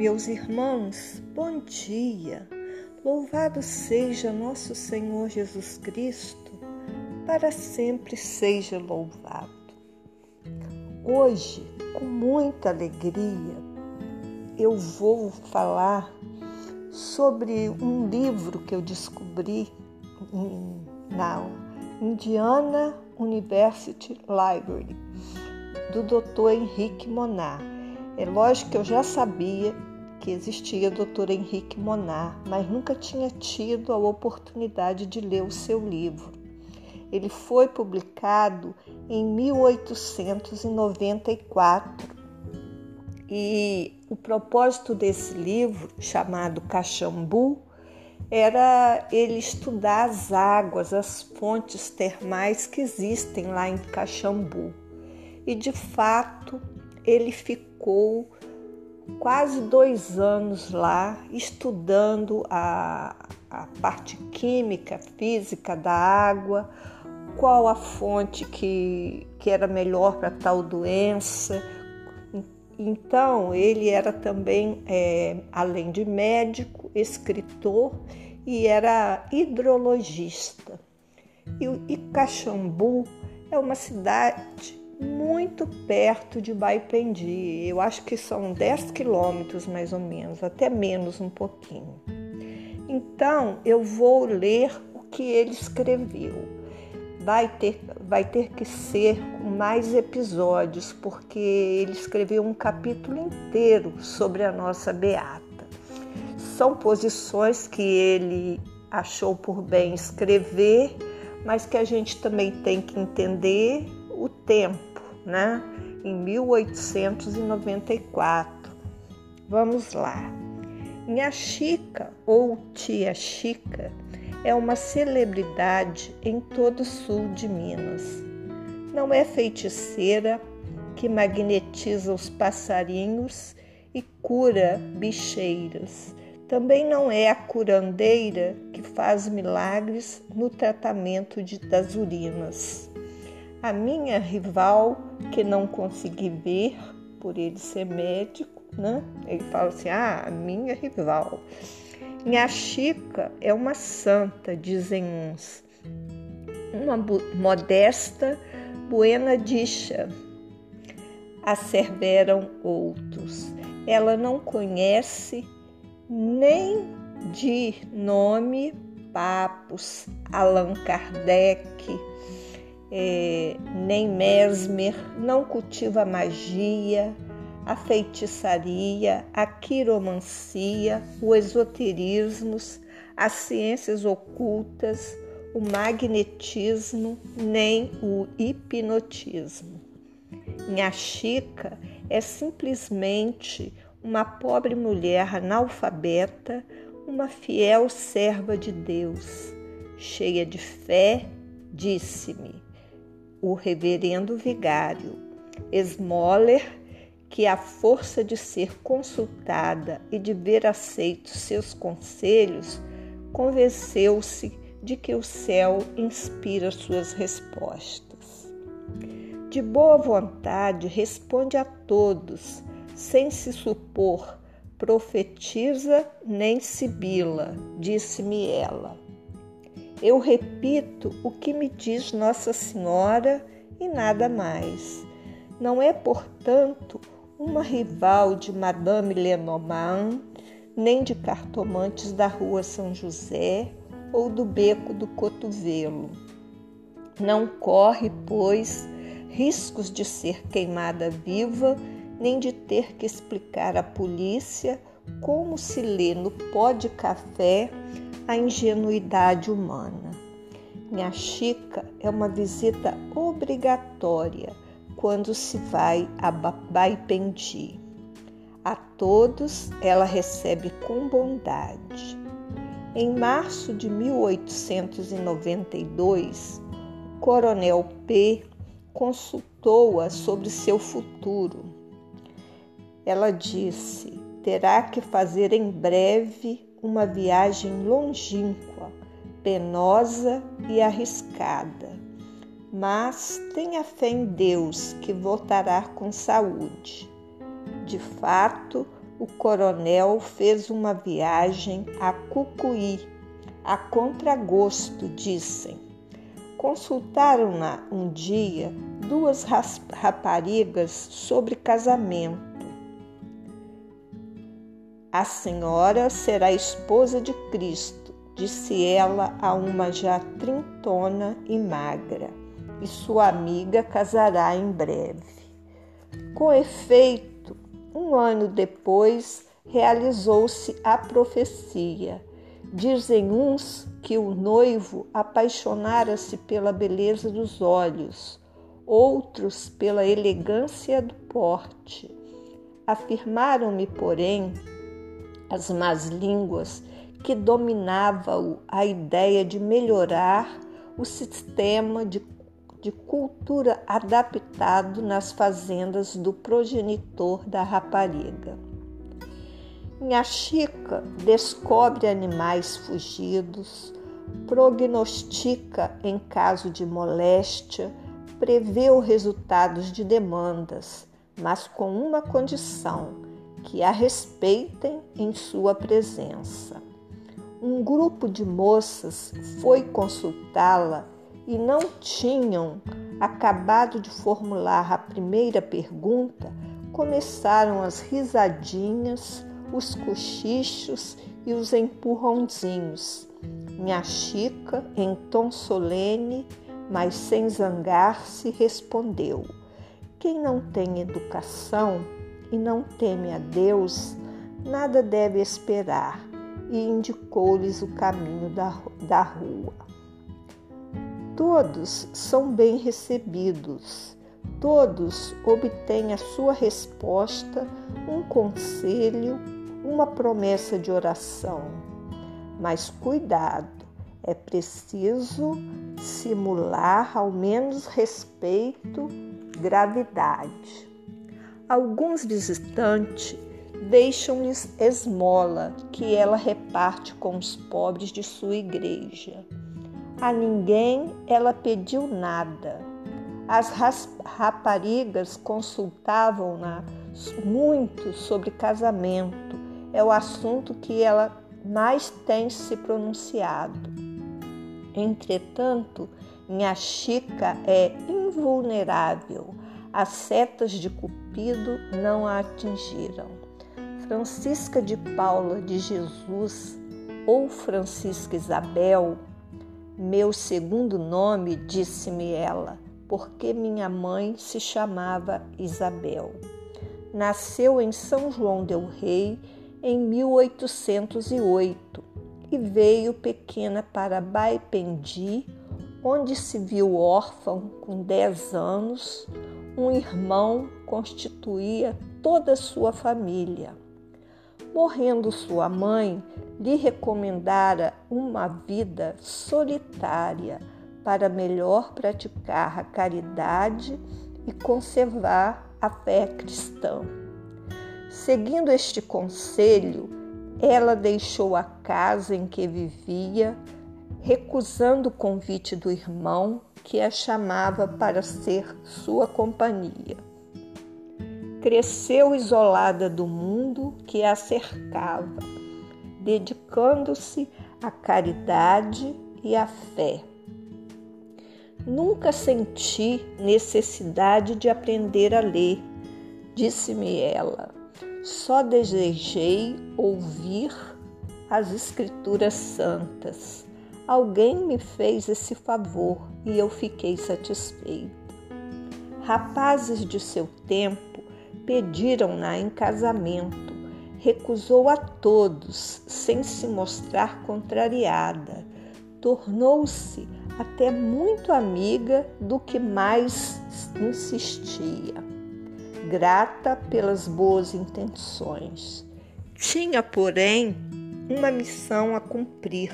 Meus irmãos, bom dia. Louvado seja nosso Senhor Jesus Cristo, para sempre seja louvado. Hoje, com muita alegria, eu vou falar sobre um livro que eu descobri na Indiana University Library, do Dr. Henrique Monar. É lógico que eu já sabia que existia Dr. Henrique Monar, mas nunca tinha tido a oportunidade de ler o seu livro. Ele foi publicado em 1894 e o propósito desse livro, chamado Caxambu, era ele estudar as águas, as fontes termais que existem lá em Caxambu. E de fato, ele ficou quase dois anos lá estudando a, a parte química, física da água, qual a fonte que, que era melhor para tal doença. Então, ele era também, é, além de médico, escritor e era hidrologista. E, e Caxambu é uma cidade muito perto de Baipendi. Eu acho que são 10 quilômetros mais ou menos, até menos um pouquinho. Então eu vou ler o que ele escreveu. Vai ter, vai ter que ser mais episódios, porque ele escreveu um capítulo inteiro sobre a nossa beata. São posições que ele achou por bem escrever, mas que a gente também tem que entender o tempo né? Em 1894. Vamos lá. Minha Chica ou Tia Chica é uma celebridade em todo o sul de Minas. Não é feiticeira que magnetiza os passarinhos e cura bicheiras. Também não é a curandeira que faz milagres no tratamento de, das urinas. A minha rival, que não consegui ver por ele ser médico, né? Ele fala assim: ah, a minha rival. Minha Chica é uma santa, dizem uns. Uma modesta buena dicha, asseveram outros. Ela não conhece nem de nome Papos, Allan Kardec, é, nem Mesmer, não cultiva magia, a feitiçaria, a quiromancia, o esoterismo, as ciências ocultas, o magnetismo, nem o hipnotismo. Minha Chica é simplesmente uma pobre mulher analfabeta, uma fiel serva de Deus, cheia de fé, disse-me: o reverendo vigário Smoller, que a força de ser consultada e de ver aceitos seus conselhos, convenceu-se de que o céu inspira suas respostas. De boa vontade responde a todos, sem se supor profetiza nem sibila, disse-me ela. Eu repito o que me diz Nossa Senhora e nada mais. Não é, portanto, uma rival de Madame Lenormand, nem de cartomantes da Rua São José ou do Beco do Cotovelo. Não corre, pois, riscos de ser queimada viva, nem de ter que explicar à polícia como se lê no pó de café a ingenuidade humana. Minha Chica é uma visita obrigatória quando se vai a Baipendi. A todos ela recebe com bondade. Em março de 1892, o Coronel P consultou-a sobre seu futuro. Ela disse: terá que fazer em breve uma viagem longínqua, penosa e arriscada. Mas tenha fé em Deus que voltará com saúde. De fato, o coronel fez uma viagem a Cucuí, a contragosto, dizem. Consultaram-na um dia duas raparigas sobre casamento. A senhora será esposa de Cristo, disse ela a uma já trintona e magra, e sua amiga casará em breve. Com efeito, um ano depois, realizou-se a profecia. Dizem uns que o noivo apaixonara-se pela beleza dos olhos, outros pela elegância do porte. Afirmaram-me, porém, as más línguas que dominava a ideia de melhorar o sistema de de cultura adaptado nas fazendas do progenitor da rapariga. Minha Chica descobre animais fugidos, prognostica em caso de moléstia, prevê os resultados de demandas, mas com uma condição: que a respeitem em sua presença. Um grupo de moças foi consultá-la e não tinham acabado de formular a primeira pergunta, começaram as risadinhas, os cochichos e os empurrãozinhos. Minha Chica, em tom solene, mas sem zangar-se, respondeu: Quem não tem educação e não teme a Deus, nada deve esperar, e indicou-lhes o caminho da, da rua. Todos são bem recebidos, todos obtêm a sua resposta, um conselho, uma promessa de oração. Mas cuidado, é preciso simular ao menos respeito, gravidade. Alguns visitantes deixam-lhes esmola que ela reparte com os pobres de sua igreja. A ninguém ela pediu nada. As raparigas consultavam-na muito sobre casamento. É o assunto que ela mais tem se pronunciado. Entretanto, minha Chica é invulnerável. As setas de Cupido não a atingiram. Francisca de Paula de Jesus ou Francisca Isabel meu segundo nome, disse-me ela, porque minha mãe se chamava Isabel. Nasceu em São João del Rei em 1808 e veio pequena para Baipendi, onde se viu órfão com 10 anos. Um irmão constituía toda a sua família. Morrendo sua mãe, lhe recomendara uma vida solitária para melhor praticar a caridade e conservar a fé cristã. Seguindo este conselho, ela deixou a casa em que vivia, recusando o convite do irmão que a chamava para ser sua companhia. Cresceu isolada do mundo que a cercava dedicando-se à caridade e à fé. Nunca senti necessidade de aprender a ler, disse-me ela. Só desejei ouvir as Escrituras Santas. Alguém me fez esse favor e eu fiquei satisfeita. Rapazes de seu tempo pediram-na em casamento recusou a todos sem se mostrar contrariada. Tornou-se até muito amiga do que mais insistia, grata pelas boas intenções. Tinha, porém, uma missão a cumprir.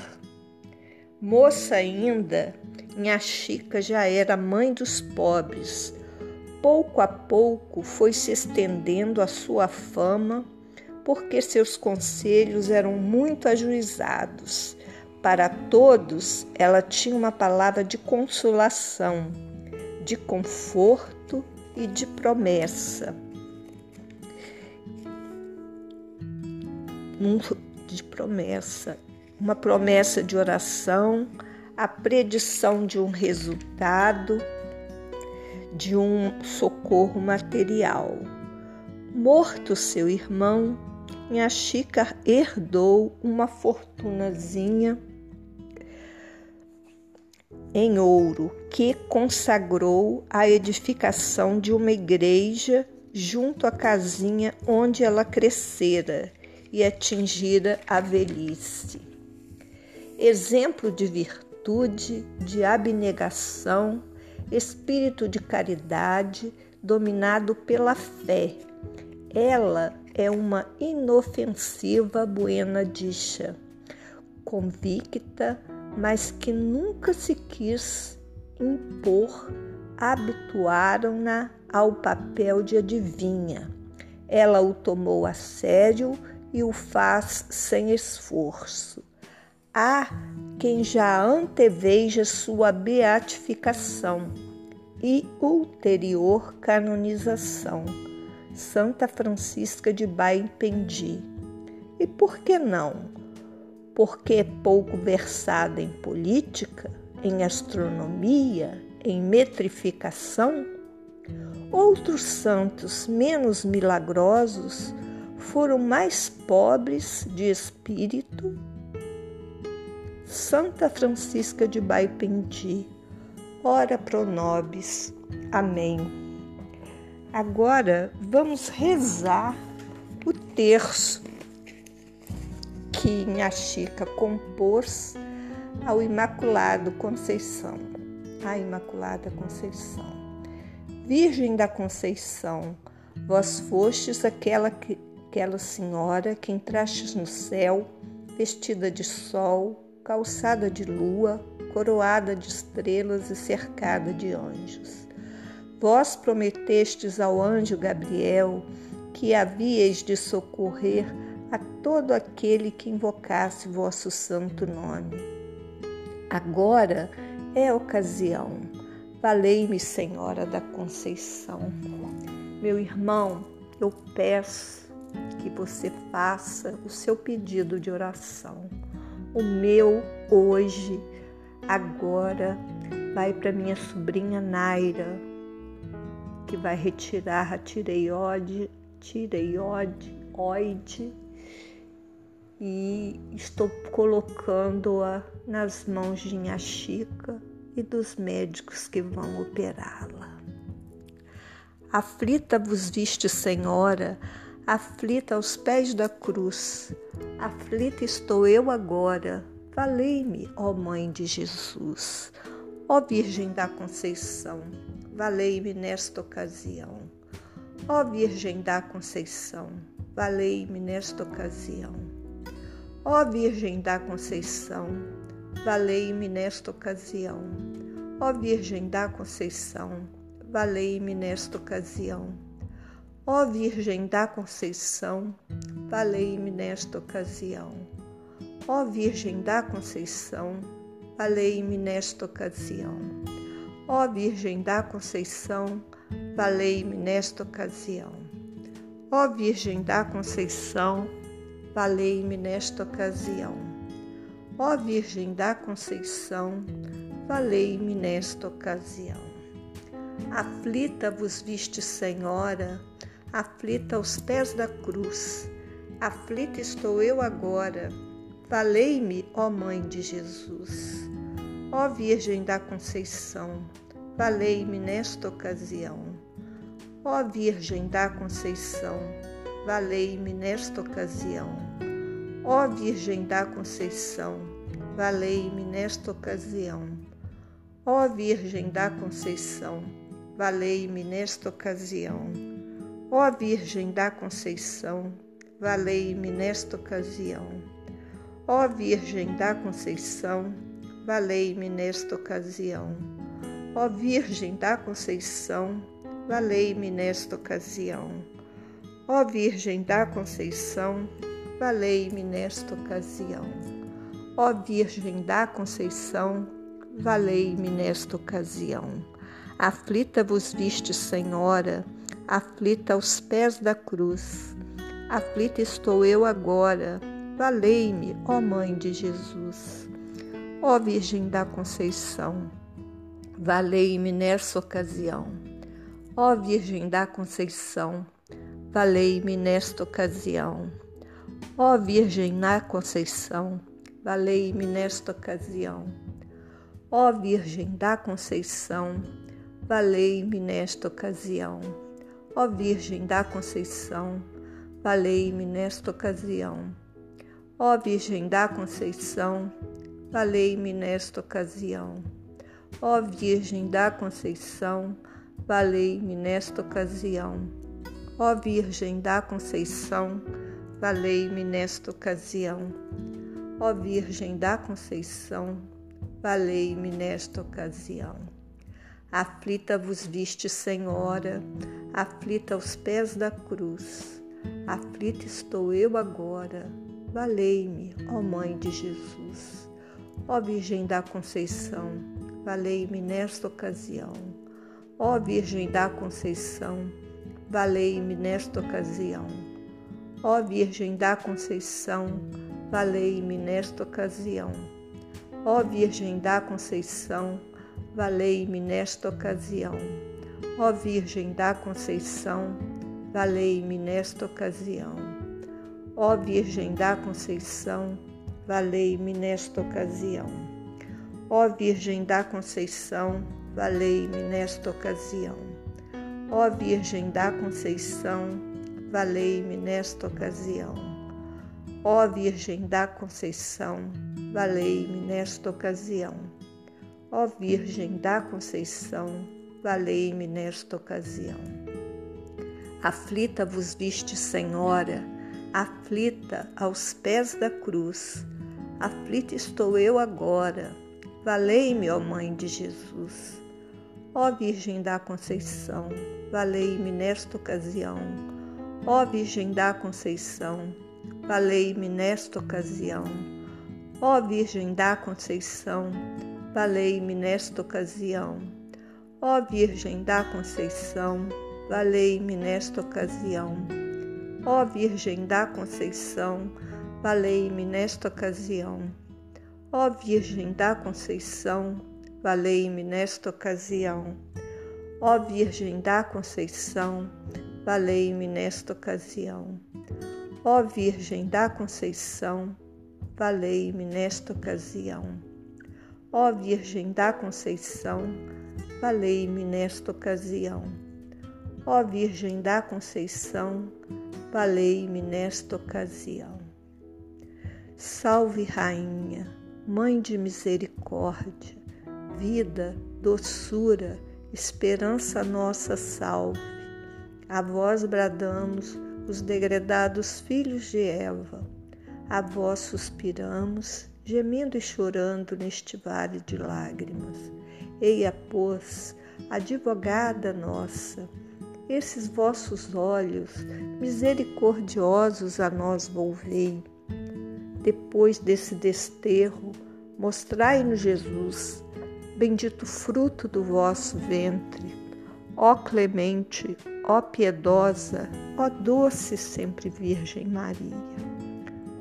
Moça ainda, minha Chica já era mãe dos pobres. Pouco a pouco foi se estendendo a sua fama porque seus conselhos eram muito ajuizados. Para todos, ela tinha uma palavra de consolação, de conforto e de promessa. de promessa, uma promessa de oração, a predição de um resultado, de um socorro material. Morto seu irmão, minha Chica herdou uma fortunazinha em ouro que consagrou a edificação de uma igreja junto à casinha onde ela crescera e atingira a velhice. Exemplo de virtude, de abnegação, espírito de caridade, dominado pela fé. Ela é uma inofensiva buena dicha, convicta, mas que nunca se quis impor, habituaram-na ao papel de adivinha. Ela o tomou a sério e o faz sem esforço. Há quem já anteveja sua beatificação e ulterior canonização Santa Francisca de Baipendi. E por que não? Porque é pouco versada em política, em astronomia, em metrificação? Outros santos menos milagrosos foram mais pobres de espírito? Santa Francisca de Baipendi, ora pro nobis. Amém. Agora vamos rezar o terço que minha Chica compôs ao Imaculado Conceição. A Imaculada Conceição. Virgem da Conceição, vós fostes aquela, que, aquela senhora que entrastes no céu, vestida de sol, calçada de lua, coroada de estrelas e cercada de anjos. Vós prometestes ao anjo Gabriel que havíeis de socorrer a todo aquele que invocasse vosso santo nome. Agora é a ocasião. Valei-me, Senhora da Conceição. Meu irmão, eu peço que você faça o seu pedido de oração. O meu hoje, agora, vai para minha sobrinha Naira, que vai retirar a tireoide, tireoide, oide, e estou colocando-a nas mãos de minha Chica e dos médicos que vão operá-la. Aflita vos viste, Senhora, aflita aos pés da cruz. Aflita estou eu agora. Valei-me, ó Mãe de Jesus, ó Virgem da Conceição valei-me nesta ocasião. Ó Virgem da Conceição, valei-me nesta ocasião. Ó Virgem da Conceição, valei-me nesta ocasião. Ó Virgem da Conceição, valei-me nesta ocasião. Ó Virgem da Conceição, valei-me nesta ocasião. Ó Virgem da Conceição, valei-me nesta ocasião. Ó Virgem da Conceição, valei-me nesta ocasião. Ó Virgem da Conceição, valei-me nesta ocasião. Ó Virgem da Conceição, valei-me nesta ocasião. Aflita vos viste, Senhora, aflita aos pés da cruz. Aflita estou eu agora. Valei-me, ó Mãe de Jesus. Ó Virgem da Conceição, valei-me nesta ocasião. Ó Virgem da Conceição, valei-me nesta ocasião. Ó Virgem da Conceição, valei-me nesta ocasião. Ó Virgem da Conceição, valei-me nesta ocasião. Ó Virgem da Conceição, valei-me nesta ocasião. Ó Virgem da Conceição, valei-me nesta ocasião. Ó Virgem da Conceição, valei-me nesta ocasião. Ó Virgem da Conceição, valei-me nesta ocasião. Ó Virgem da Conceição, valei-me nesta ocasião. Aflita vos viste, Senhora, aflita aos pés da cruz. Aflita estou eu agora, valei-me, ó Mãe de Jesus. Ó Virgem da Conceição, valei-me nessa ocasião. Ó Virgem da Conceição, valei-me nesta ocasião. Ó Virgem da Conceição, valei-me nesta ocasião. Ó Virgem da Conceição, valei-me nesta ocasião. Ó Virgem da Conceição, valei-me nesta ocasião. Ó Virgem da Conceição, valei-me nesta ocasião. Ó Virgem da Conceição, valei-me nesta ocasião. Ó Virgem da Conceição, valei-me nesta ocasião. Ó Virgem da Conceição, valei-me nesta ocasião. Aflita vos viste, Senhora, aflita aos pés da cruz. Aflita estou eu agora, valei-me, ó Mãe de Jesus. Ó Virgem da Conceição, valei-me nesta ocasião. Ó Virgem da Conceição, valei-me nesta ocasião. Ó Virgem da Conceição, valei-me nesta ocasião. Ó Virgem da Conceição, valei-me nesta ocasião. Ó Virgem da Conceição, valei-me nesta ocasião. Ó Virgem da Conceição, valei-me nesta ocasião. Ó Virgem da Conceição, valei-me nesta ocasião. Ó Virgem da Conceição, valei-me nesta ocasião. Ó Virgem da Conceição, valei-me nesta ocasião. Ó Virgem da Conceição, valei-me nesta ocasião. Aflita vos viste, Senhora, aflita aos pés da cruz. Aflita estou eu agora. Valei-me, ó Mãe de Jesus. Ó Virgem da Conceição, valei-me nesta ocasião. Ó Virgem da Conceição, valei-me nesta ocasião. Ó Virgem da Conceição, valei-me nesta ocasião. Ó Virgem da Conceição, valei-me nesta ocasião. Ó Virgem da Conceição, valei-me nesta ocasião. Ó Virgem da Conceição, valei-me nesta ocasião. Ó Virgem da Conceição, valei-me nesta ocasião. Ó Virgem da Conceição, valei-me nesta ocasião. Ó Virgem da Conceição, valei-me nesta ocasião. Ó Virgem da Conceição, valei-me nesta ocasião. Salve, Rainha, Mãe de misericórdia, vida, doçura, esperança nossa salve. A vós bradamos, os degredados filhos de Eva. A vós suspiramos, gemendo e chorando neste vale de lágrimas. Eia, pois, advogada nossa, esses vossos olhos misericordiosos a nós volvei. Depois desse desterro, mostrai-nos Jesus, bendito fruto do vosso ventre. Ó clemente, ó piedosa, ó doce sempre Virgem Maria.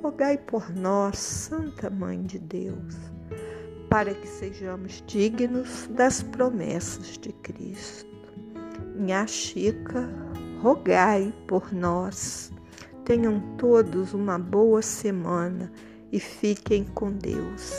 Rogai por nós, Santa Mãe de Deus, para que sejamos dignos das promessas de Cristo. Minha Chica, rogai por nós. Tenham todos uma boa semana e fiquem com Deus.